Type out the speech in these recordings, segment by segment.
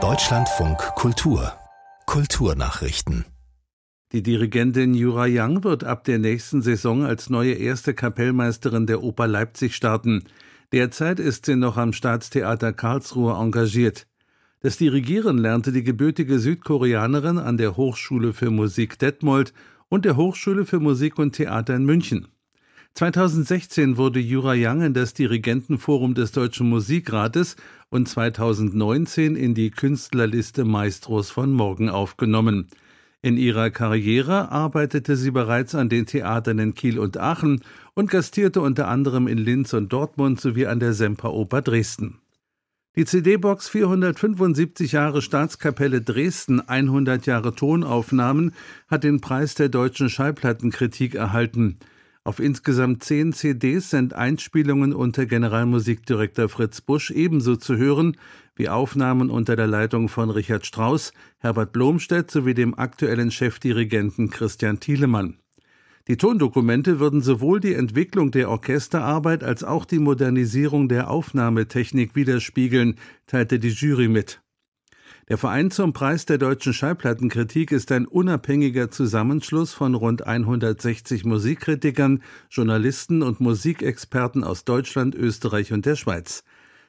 Deutschlandfunk Kultur Kulturnachrichten die Dirigentin Jura Young wird ab der nächsten Saison als neue erste Kapellmeisterin der Oper Leipzig starten. Derzeit ist sie noch am Staatstheater Karlsruhe engagiert. Das Dirigieren lernte die gebürtige Südkoreanerin an der Hochschule für Musik Detmold und der Hochschule für Musik und Theater in München. 2016 wurde Jura Young in das Dirigentenforum des Deutschen Musikrates und 2019 in die Künstlerliste Maestros von morgen aufgenommen. In ihrer Karriere arbeitete sie bereits an den Theatern in Kiel und Aachen und gastierte unter anderem in Linz und Dortmund sowie an der Semperoper Dresden. Die CD-Box 475 Jahre Staatskapelle Dresden 100 Jahre Tonaufnahmen hat den Preis der deutschen Schallplattenkritik erhalten. Auf insgesamt zehn CDs sind Einspielungen unter Generalmusikdirektor Fritz Busch ebenso zu hören wie Aufnahmen unter der Leitung von Richard Strauss, Herbert Blomstedt sowie dem aktuellen Chefdirigenten Christian Thielemann. Die Tondokumente würden sowohl die Entwicklung der Orchesterarbeit als auch die Modernisierung der Aufnahmetechnik widerspiegeln, teilte die Jury mit. Der Verein zum Preis der deutschen Schallplattenkritik ist ein unabhängiger Zusammenschluss von rund 160 Musikkritikern, Journalisten und Musikexperten aus Deutschland, Österreich und der Schweiz.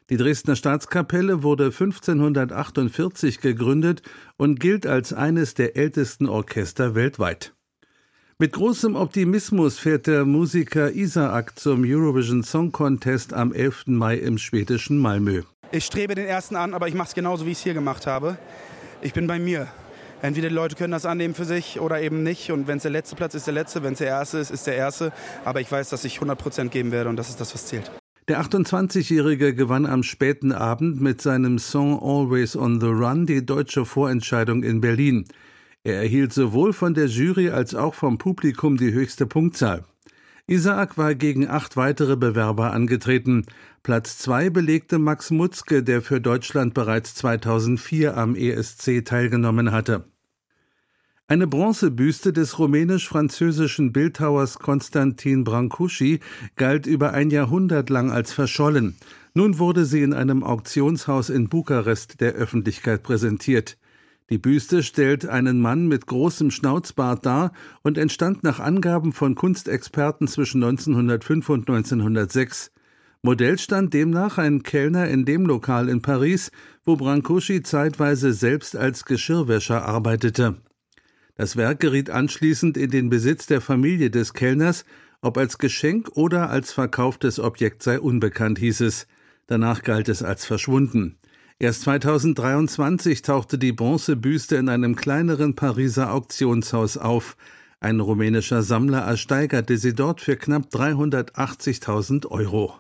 Die Dresdner Staatskapelle wurde 1548 gegründet und gilt als eines der ältesten Orchester weltweit. Mit großem Optimismus fährt der Musiker Isaak zum Eurovision Song Contest am 11. Mai im schwedischen Malmö. Ich strebe den ersten an, aber ich mache es genauso, wie ich es hier gemacht habe. Ich bin bei mir. Entweder die Leute können das annehmen für sich oder eben nicht. Und wenn es der letzte Platz ist, der letzte. Wenn es der erste ist, ist der erste. Aber ich weiß, dass ich 100 Prozent geben werde und das ist das, was zählt. Der 28-Jährige gewann am späten Abend mit seinem Song Always on the Run die deutsche Vorentscheidung in Berlin. Er erhielt sowohl von der Jury als auch vom Publikum die höchste Punktzahl. Isaak war gegen acht weitere Bewerber angetreten. Platz zwei belegte Max Mutzke, der für Deutschland bereits 2004 am ESC teilgenommen hatte. Eine Bronzebüste des rumänisch-französischen Bildhauers Konstantin Brancusi galt über ein Jahrhundert lang als verschollen. Nun wurde sie in einem Auktionshaus in Bukarest der Öffentlichkeit präsentiert. Die Büste stellt einen Mann mit großem Schnauzbart dar und entstand nach Angaben von Kunstexperten zwischen 1905 und 1906. Modell stand demnach ein Kellner in dem Lokal in Paris, wo Brancusi zeitweise selbst als Geschirrwäscher arbeitete. Das Werk geriet anschließend in den Besitz der Familie des Kellners, ob als Geschenk oder als verkauftes Objekt sei unbekannt, hieß es. Danach galt es als verschwunden. Erst 2023 tauchte die Bronzebüste in einem kleineren Pariser Auktionshaus auf. Ein rumänischer Sammler ersteigerte sie dort für knapp 380.000 Euro.